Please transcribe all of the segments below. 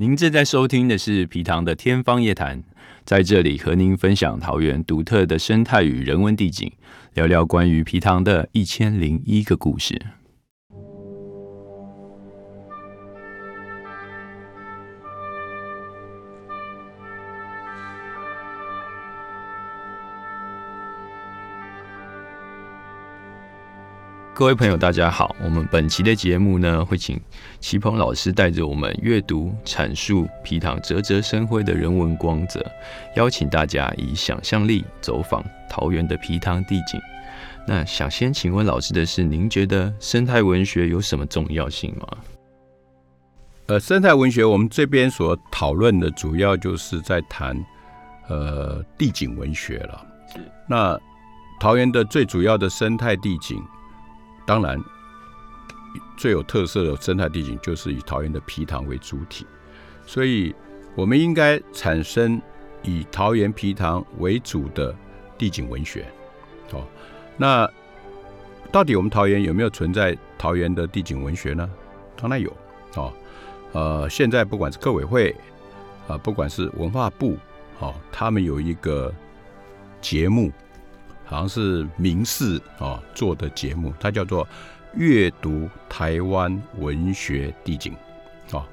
您正在收听的是皮糖的天方夜谭，在这里和您分享桃园独特的生态与人文地景，聊聊关于皮糖的一千零一个故事。各位朋友，大家好。我们本期的节目呢，会请齐鹏老师带着我们阅读、阐述皮塘啧啧生辉的人文光泽，邀请大家以想象力走访桃园的皮塘地景。那想先请问老师的是，您觉得生态文学有什么重要性吗？呃，生态文学我们这边所讨论的主要就是在谈呃地景文学了。那桃园的最主要的生态地景。当然，最有特色的生态地景就是以桃园的皮塘为主体，所以我们应该产生以桃园皮塘为主的地景文学。哦，那到底我们桃园有没有存在桃园的地景文学呢？当然有。哦，呃，现在不管是客委会啊，不管是文化部，哦，他们有一个节目。好像是明视啊做的节目，它叫做《阅读台湾文学地景》啊。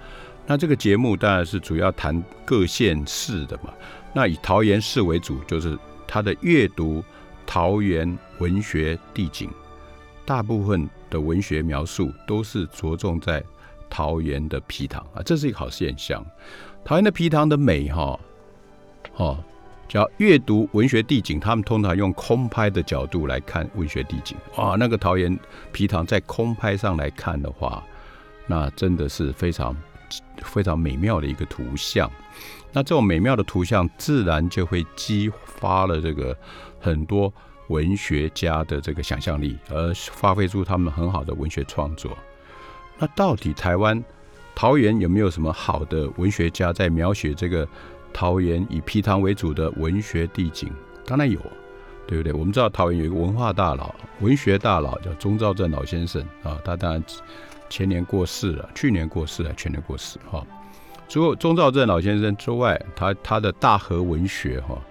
那这个节目当然是主要谈各县市的嘛。那以桃园市为主，就是它的阅读桃园文学地景，大部分的文学描述都是着重在桃园的皮塘啊，这是一个好现象。桃园的皮塘的美哈，哦。叫阅读文学地景，他们通常用空拍的角度来看文学地景。哇，那个桃园皮塘在空拍上来看的话，那真的是非常非常美妙的一个图像。那这种美妙的图像，自然就会激发了这个很多文学家的这个想象力，而发挥出他们很好的文学创作。那到底台湾桃园有没有什么好的文学家在描写这个？桃园以皮塘为主的文学地景，当然有，对不对？我们知道桃园有一个文化大佬、文学大佬叫钟兆政老先生啊，他当然前年过世了，去年过世了，去年过世哈。除了钟兆政老先生之外，他他的大河文学哈，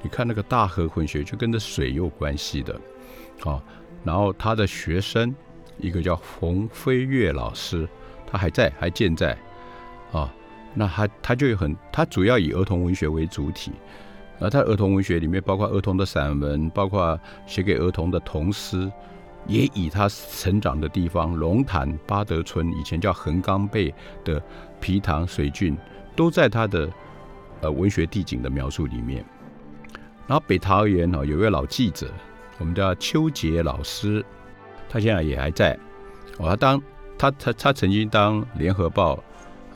你看那个大河文学就跟着水有关系的，好，然后他的学生一个叫冯飞跃老师，他还在，还健在啊。那他他就有很，他主要以儿童文学为主体，而他儿童文学里面包括儿童的散文，包括写给儿童的童诗，也以他成长的地方龙潭八德村，以前叫横岗背的皮塘水郡，都在他的呃文学地景的描述里面。然后北桃园哦，有位老记者，我们叫邱杰老师，他现在也还在，哦，他当他他他曾经当联合报。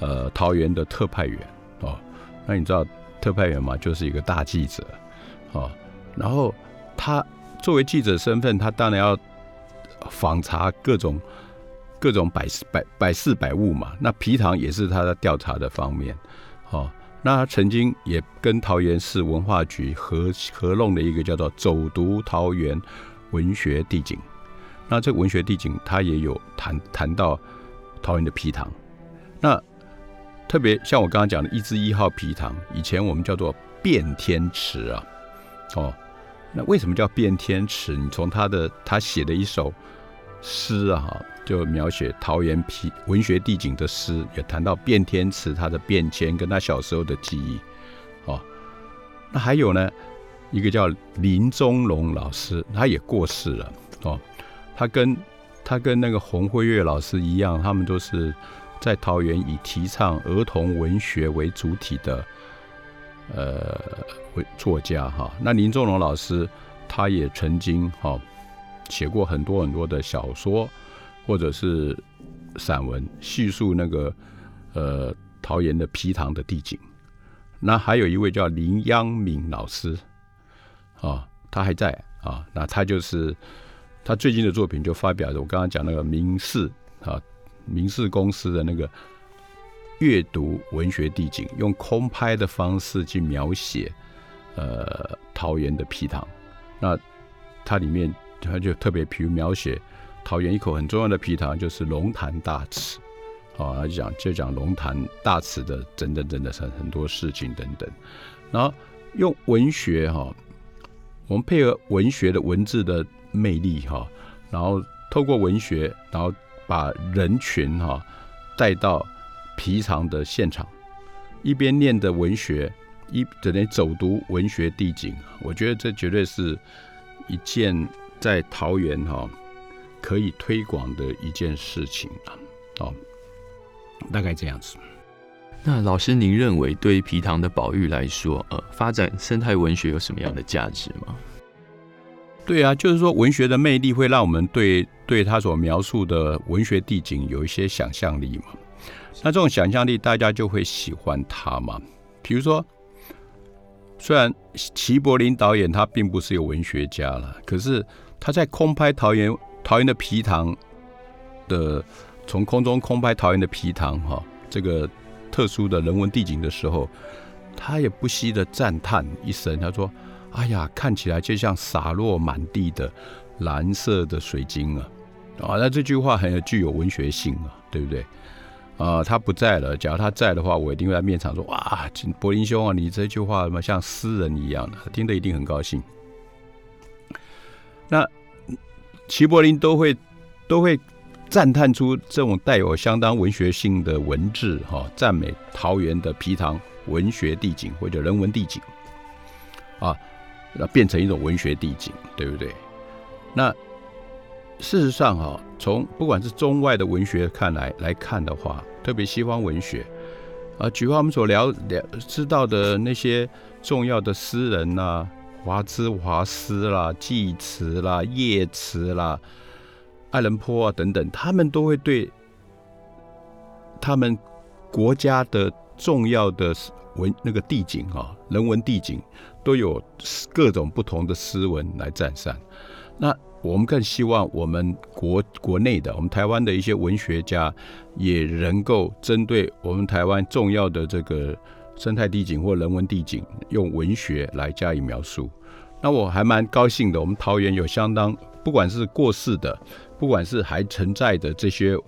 呃，桃园的特派员哦，那你知道特派员嘛，就是一个大记者哦。然后他作为记者身份，他当然要访查各种各种百事百百事百物嘛。那皮糖也是他的调查的方面哦。那他曾经也跟桃园市文化局合合弄的一个叫做“走读桃园文学地景”。那这文学地景，他也有谈谈到桃园的皮糖。那特别像我刚刚讲的，一支一号皮塘，以前我们叫做变天池啊，哦，那为什么叫变天池？你从他的他写的一首诗啊，就描写桃园皮文学地景的诗，也谈到变天池它的变迁跟他小时候的记忆，哦，那还有呢，一个叫林宗龙老师，他也过世了，哦，他跟他跟那个洪辉月老师一样，他们都是。在桃园以提倡儿童文学为主体的，呃，为作家哈。那林仲龙老师他也曾经哈写过很多很多的小说或者是散文，叙述那个呃桃园的皮塘的地景。那还有一位叫林央敏老师，啊，他还在啊。那他就是他最近的作品就发表了，我刚刚讲那个名士啊。明视公司的那个阅读文学地景，用空拍的方式去描写，呃，桃园的皮塘。那它里面它就特别，比如描写桃园一口很重要的皮塘，就是龙潭大池。哦，他讲就讲龙潭大池的等等等等很很多事情等等，然后用文学哈，我们配合文学的文字的魅力哈，然后透过文学，然后把人群哈带到皮塘的现场，一边念的文学，一等于走读文学地景，我觉得这绝对是一件在桃园哈可以推广的一件事情啊，哦。大概这样子。那老师，您认为对皮塘的保育来说，呃，发展生态文学有什么样的价值吗？对啊，就是说文学的魅力会让我们对对他所描述的文学地景有一些想象力嘛。那这种想象力，大家就会喜欢他嘛。比如说，虽然齐柏林导演他并不是有文学家了，可是他在空拍桃园桃园的皮塘的。从空中空拍桃园的皮塘哈，这个特殊的人文地景的时候，他也不惜的赞叹一声，他说：“哎呀，看起来就像洒落满地的蓝色的水晶啊！”啊，那这句话很有具有文学性啊，对不对？啊，他不在了，假如他在的话，我一定会在面场说：“哇，柏林兄啊，你这句话什么像诗人一样的，听得一定很高兴。”那齐柏林都会都会。赞叹出这种带有相当文学性的文字，哈，赞美桃园的皮塘文学地景或者人文地景，啊，那变成一种文学地景，对不对？那事实上，哈，从不管是中外的文学看来来看的话，特别西方文学，啊，举我们所了了知道的那些重要的诗人呐，华兹华斯啦、济慈啦、叶慈啦。爱伦坡啊，等等，他们都会对他们国家的重要的文那个地景啊，人文地景，都有各种不同的诗文来赞赏。那我们更希望我们国国内的，我们台湾的一些文学家，也能够针对我们台湾重要的这个生态地景或人文地景，用文学来加以描述。那我还蛮高兴的，我们桃园有相当，不管是过世的。不管是还存在的这些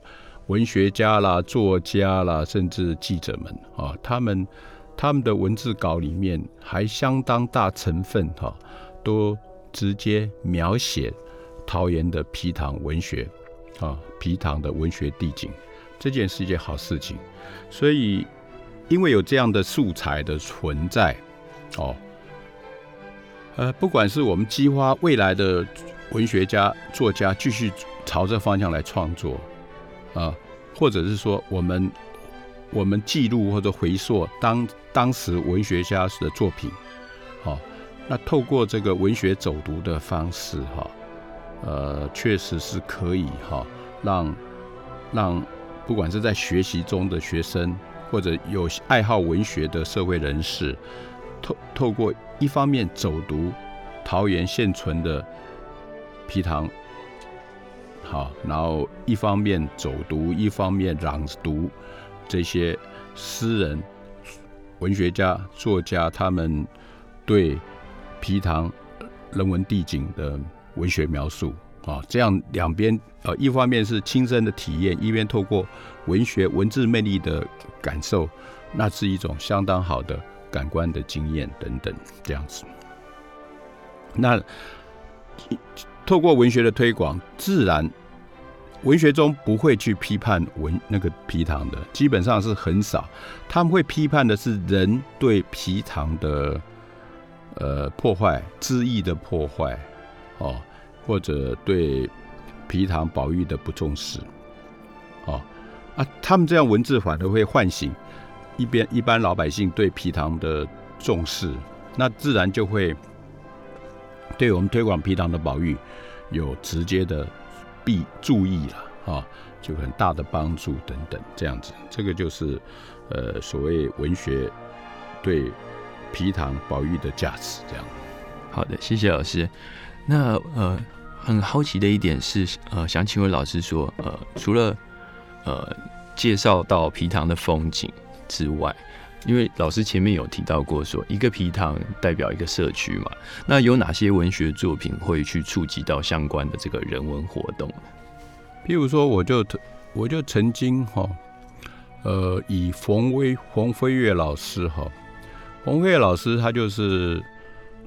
文学家啦、作家啦，甚至记者们啊，他们他们的文字稿里面还相当大成分哈，都直接描写桃园的皮塘文学啊，皮塘的文学地景，这件是一件好事情。所以，因为有这样的素材的存在，哦，呃，不管是我们激发未来的文学家、作家继续。朝这方向来创作，啊，或者是说我们我们记录或者回溯当当时文学家的作品，好，那透过这个文学走读的方式，哈，呃，确实是可以哈，让让不管是在学习中的学生，或者有爱好文学的社会人士，透透过一方面走读桃园现存的皮塘。好，然后一方面走读，一方面朗读这些诗人、文学家、作家他们对皮塘人文地景的文学描述啊，这样两边呃，一方面是亲身的体验，一边透过文学文字魅力的感受，那是一种相当好的感官的经验等等这样子。那。透过文学的推广，自然文学中不会去批判文那个皮糖的，基本上是很少。他们会批判的是人对皮糖的呃破坏、恣意的破坏，哦，或者对皮糖保育的不重视，哦啊，他们这样文字反而会唤醒一边一般老百姓对皮糖的重视，那自然就会。对我们推广皮糖的保育有直接的必注意了啊，就很大的帮助等等这样子，这个就是呃所谓文学对皮糖保育的价值这样。好的，谢谢老师。那呃很好奇的一点是呃想请问老师说呃除了呃介绍到皮糖的风景之外。因为老师前面有提到过，说一个皮塘代表一个社区嘛，那有哪些文学作品会去触及到相关的这个人文活动？譬如说，我就我就曾经哈，呃，以冯威冯飞跃老师哈，冯飞跃老师他就是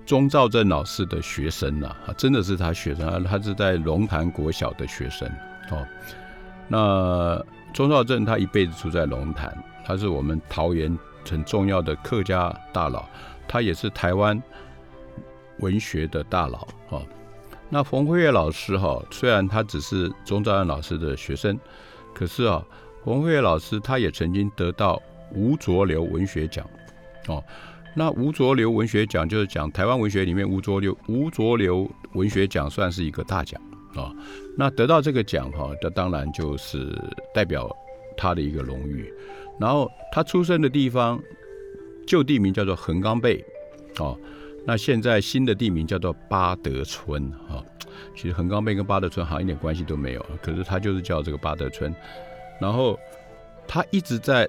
钟兆正老师的学生呐，真的是他学生，他是在龙潭国小的学生哦。那钟兆正他一辈子住在龙潭，他是我们桃园很重要的客家大佬，他也是台湾文学的大佬哈。那冯辉月老师哈，虽然他只是钟兆正老师的学生，可是啊，冯辉月老师他也曾经得到吴浊流文学奖哦。那吴浊流文学奖就是讲台湾文学里面吴浊流吴浊流文学奖算是一个大奖啊。那得到这个奖哈，这当然就是代表他的一个荣誉。然后他出生的地方旧地名叫做横岗背哦。那现在新的地名叫做巴德村哈，其实横岗背跟巴德村好像一点关系都没有，可是他就是叫这个巴德村。然后他一直在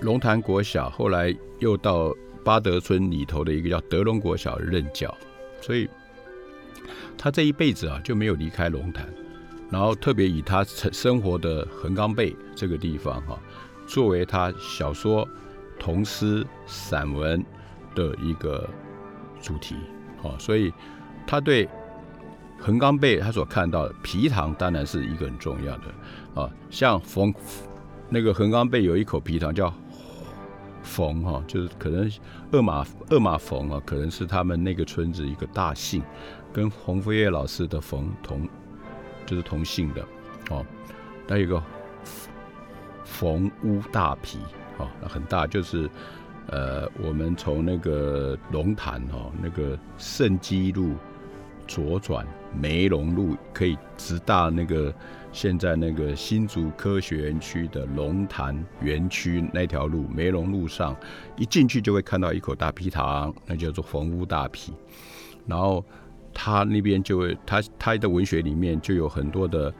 龙潭国小，后来又到巴德村里头的一个叫德隆国小任教，所以他这一辈子啊就没有离开龙潭。然后特别以他生生活的横岗背这个地方哈，作为他小说、童诗、散文的一个。主题，哦，所以他对横岗背他所看到的皮糖当然是一个很重要的啊，像冯那个横岗背有一口皮糖叫冯哈，就是可能二马二马冯啊，可能是他们那个村子一个大姓，跟洪飞跃老师的冯同就是同姓的哦。那有个冯屋大皮，哦，那很大就是。呃，我们从那个龙潭哈，那个圣基路左转梅龙路，可以直达那个现在那个新竹科学园区的龙潭园区那条路梅龙路上，一进去就会看到一口大皮糖，那叫做冯屋大皮。然后他那边就会，他他的文学里面就有很多的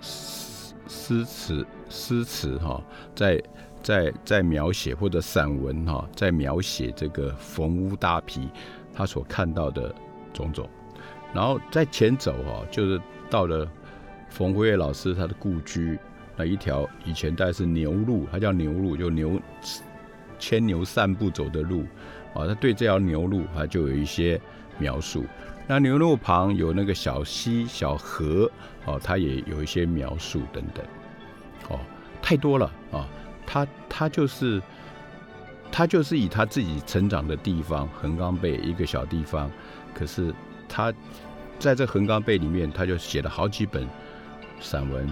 诗词诗词哈，在。在在描写或者散文哈，在描写这个冯屋大皮他所看到的种种，然后在前走哈，就是到了冯辉月老师他的故居那一条以前带是牛路，它叫牛路，就牛牵牛散步走的路啊。他对这条牛路他就有一些描述。那牛路旁有那个小溪小河哦，他也有一些描述等等。哦，太多了啊。他他就是他就是以他自己成长的地方横岗背一个小地方，可是他在这横岗背里面，他就写了好几本散文、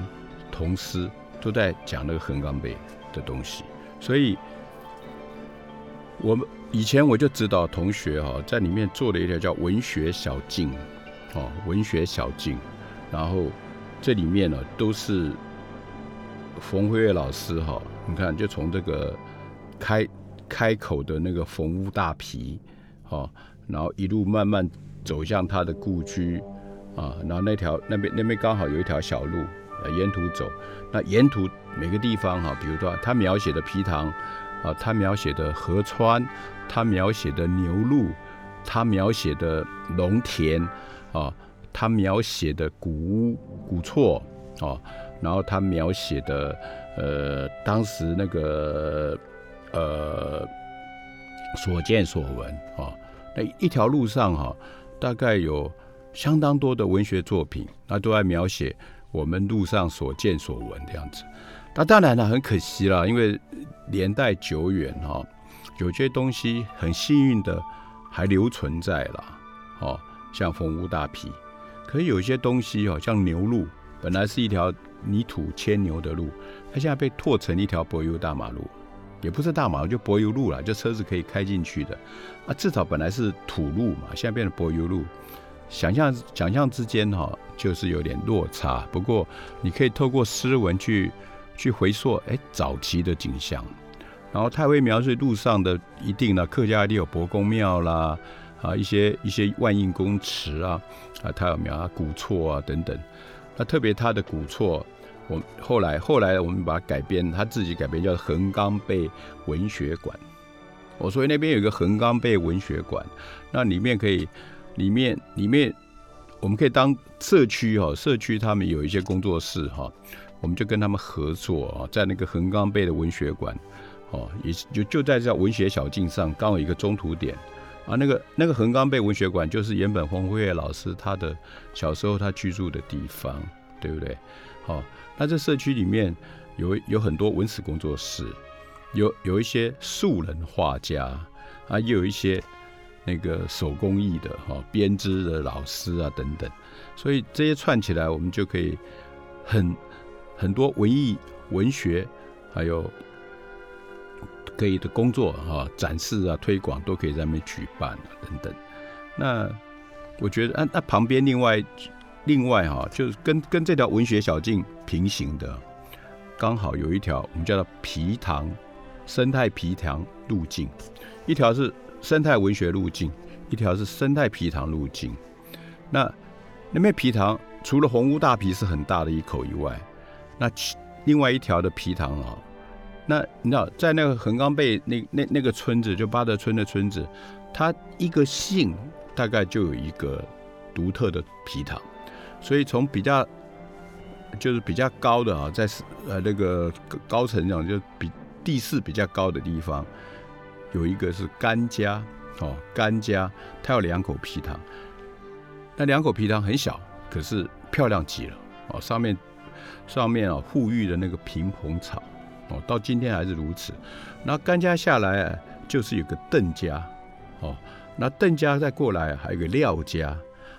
童诗，都在讲那个横岗背的东西。所以，我们以前我就指导同学哈，在里面做了一条叫文学小径，哦，文学小径，然后这里面呢都是冯辉月老师哈。你看，就从这个开开口的那个冯屋大皮，哦，然后一路慢慢走向他的故居，啊，然后那条那边那边刚好有一条小路，呃，沿途走。那沿途每个地方哈，比如说他描写的皮塘，啊，他描写的河川，他描写的牛路，他描写的农田，啊，他描写的古屋古厝，啊，然后他描写的。呃，当时那个呃所见所闻啊，那一条路上哈，大概有相当多的文学作品，那都在描写我们路上所见所闻这样子。那当然了，很可惜了，因为年代久远哈，有些东西很幸运的还留存在了，哦，像风屋大皮，可是有些东西哦，像牛路，本来是一条。泥土牵牛的路，它现在被拓成一条柏油大马路，也不是大马路，就柏油路了，就车子可以开进去的。啊，至少本来是土路嘛，现在变成柏油路，想象想象之间哈，就是有点落差。不过你可以透过诗文去去回溯，哎，早期的景象。然后他会描述路上的一定的客家一定有伯公庙啦，啊，一些一些万应公祠啊，啊，他有描啊古厝啊等等。那特别他的古厝，我后来后来我们把它改编，他自己改编叫横岗背文学馆。我说那边有一个横岗背文学馆，那里面可以，里面里面我们可以当社区哈，社区他们有一些工作室哈，我们就跟他们合作啊，在那个横岗背的文学馆，哦，也就就在这文学小径上，刚好有一个中途点啊。那个那个横岗背文学馆就是原本黄辉月老师他的小时候他居住的地方，对不对？好，那这社区里面有有很多文史工作室，有有一些素人画家啊，也有一些那个手工艺的哈编织的老师啊等等，所以这些串起来，我们就可以很。很多文艺、文学，还有可以的工作哈，展示啊、推广都可以在那边举办啊，等等。那我觉得，啊，那旁边另外另外哈，就是跟跟这条文学小径平行的，刚好有一条我们叫做皮塘生态皮塘路径，一条是生态文学路径，一条是生态皮塘路径。那那边皮塘除了红屋大皮是很大的一口以外，那另外一条的皮塘啊，那你知道，在那个横岗背那那那个村子，就八德村的村子，它一个姓大概就有一个独特的皮塘，所以从比较就是比较高的啊，在呃那个高层上，就比地势比较高的地方，有一个是甘家哦，甘家，它有两口皮塘，那两口皮塘很小，可是漂亮极了哦，上面。上面啊，护育的那个平蓬草，哦，到今天还是如此。那甘家下来就是有个邓家，哦，那邓家再过来还有个廖家，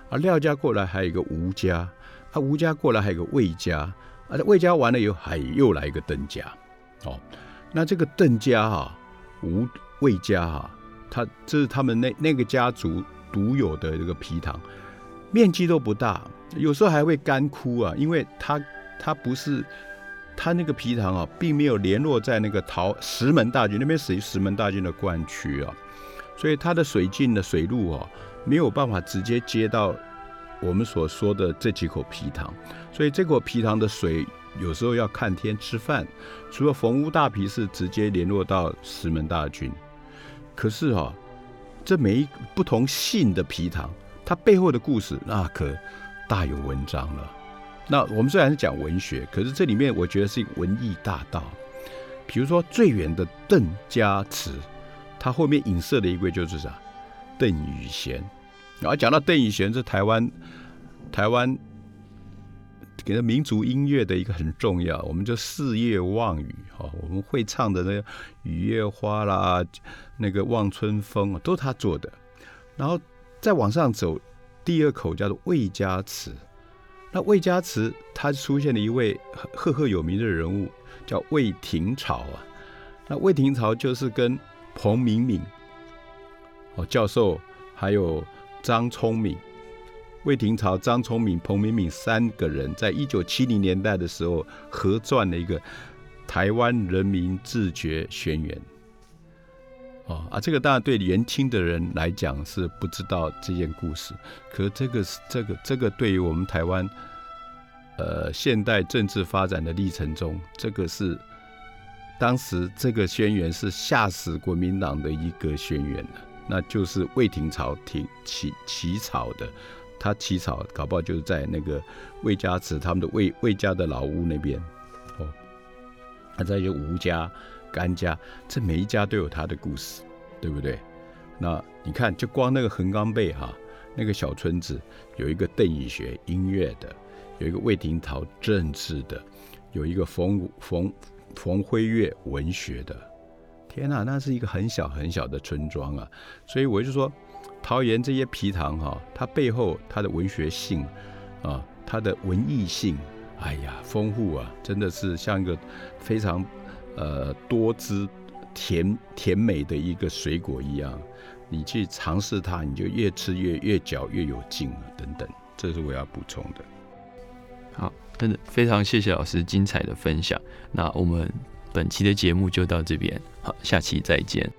啊，廖家过来还有一个吴家，啊，吴家过来还有个魏家，啊，魏家完了以后还又来一个邓家，哦，那这个邓家哈，吴魏家哈，他这是他们那那个家族独有的这个皮塘，面积都不大，有时候还会干枯啊，因为它。它不是，它那个皮塘啊，并没有联络在那个桃石门大郡那边，属于石门大郡的灌区啊，所以它的水进的水路啊，没有办法直接接到我们所说的这几口皮塘，所以这口皮塘的水有时候要看天吃饭。除了逢屋大皮是直接联络到石门大郡，可是哈，这每一不同姓的皮塘，它背后的故事那可大有文章了。那我们虽然是讲文学，可是这里面我觉得是文艺大道。比如说最远的邓家祠，它后面影射的一位就是啥？邓雨贤。然后讲到邓雨贤是台湾台湾给的民族音乐的一个很重要，我们就四月望雨哈，我们会唱的那个雨夜花啦，那个望春风啊，都是他做的。然后再往上走，第二口叫做魏家祠。那魏家祠，他出现了一位赫赫有名的人物，叫魏廷朝啊。那魏廷朝就是跟彭明敏哦教授，还有张聪明，魏廷朝、张聪明、彭明敏三个人，在一九七零年代的时候合撰了一个《台湾人民自觉宣言》。哦啊，这个当然对年轻的人来讲是不知道这件故事，可这个是这个这个对于我们台湾，呃，现代政治发展的历程中，这个是当时这个宣言是吓死国民党的一个宣言那就是魏廷朝廷起起草的，他起草搞不好就是在那个魏家祠他们的魏魏家的老屋那边，哦，啊，再就吴家。甘家，这每一家都有他的故事，对不对？那你看，就光那个横岗背哈，那个小村子，有一个邓以学音乐的，有一个魏廷桃政治的，有一个冯冯冯辉月文学的。天哪，那是一个很小很小的村庄啊！所以我就说，桃园这些皮塘哈，它背后它的文学性啊，它的文艺性，哎呀，丰富啊，真的是像一个非常。呃，多汁、甜甜美的一个水果一样，你去尝试它，你就越吃越越嚼越有劲啊等等，这是我要补充的。好，真的非常谢谢老师精彩的分享。那我们本期的节目就到这边，好，下期再见。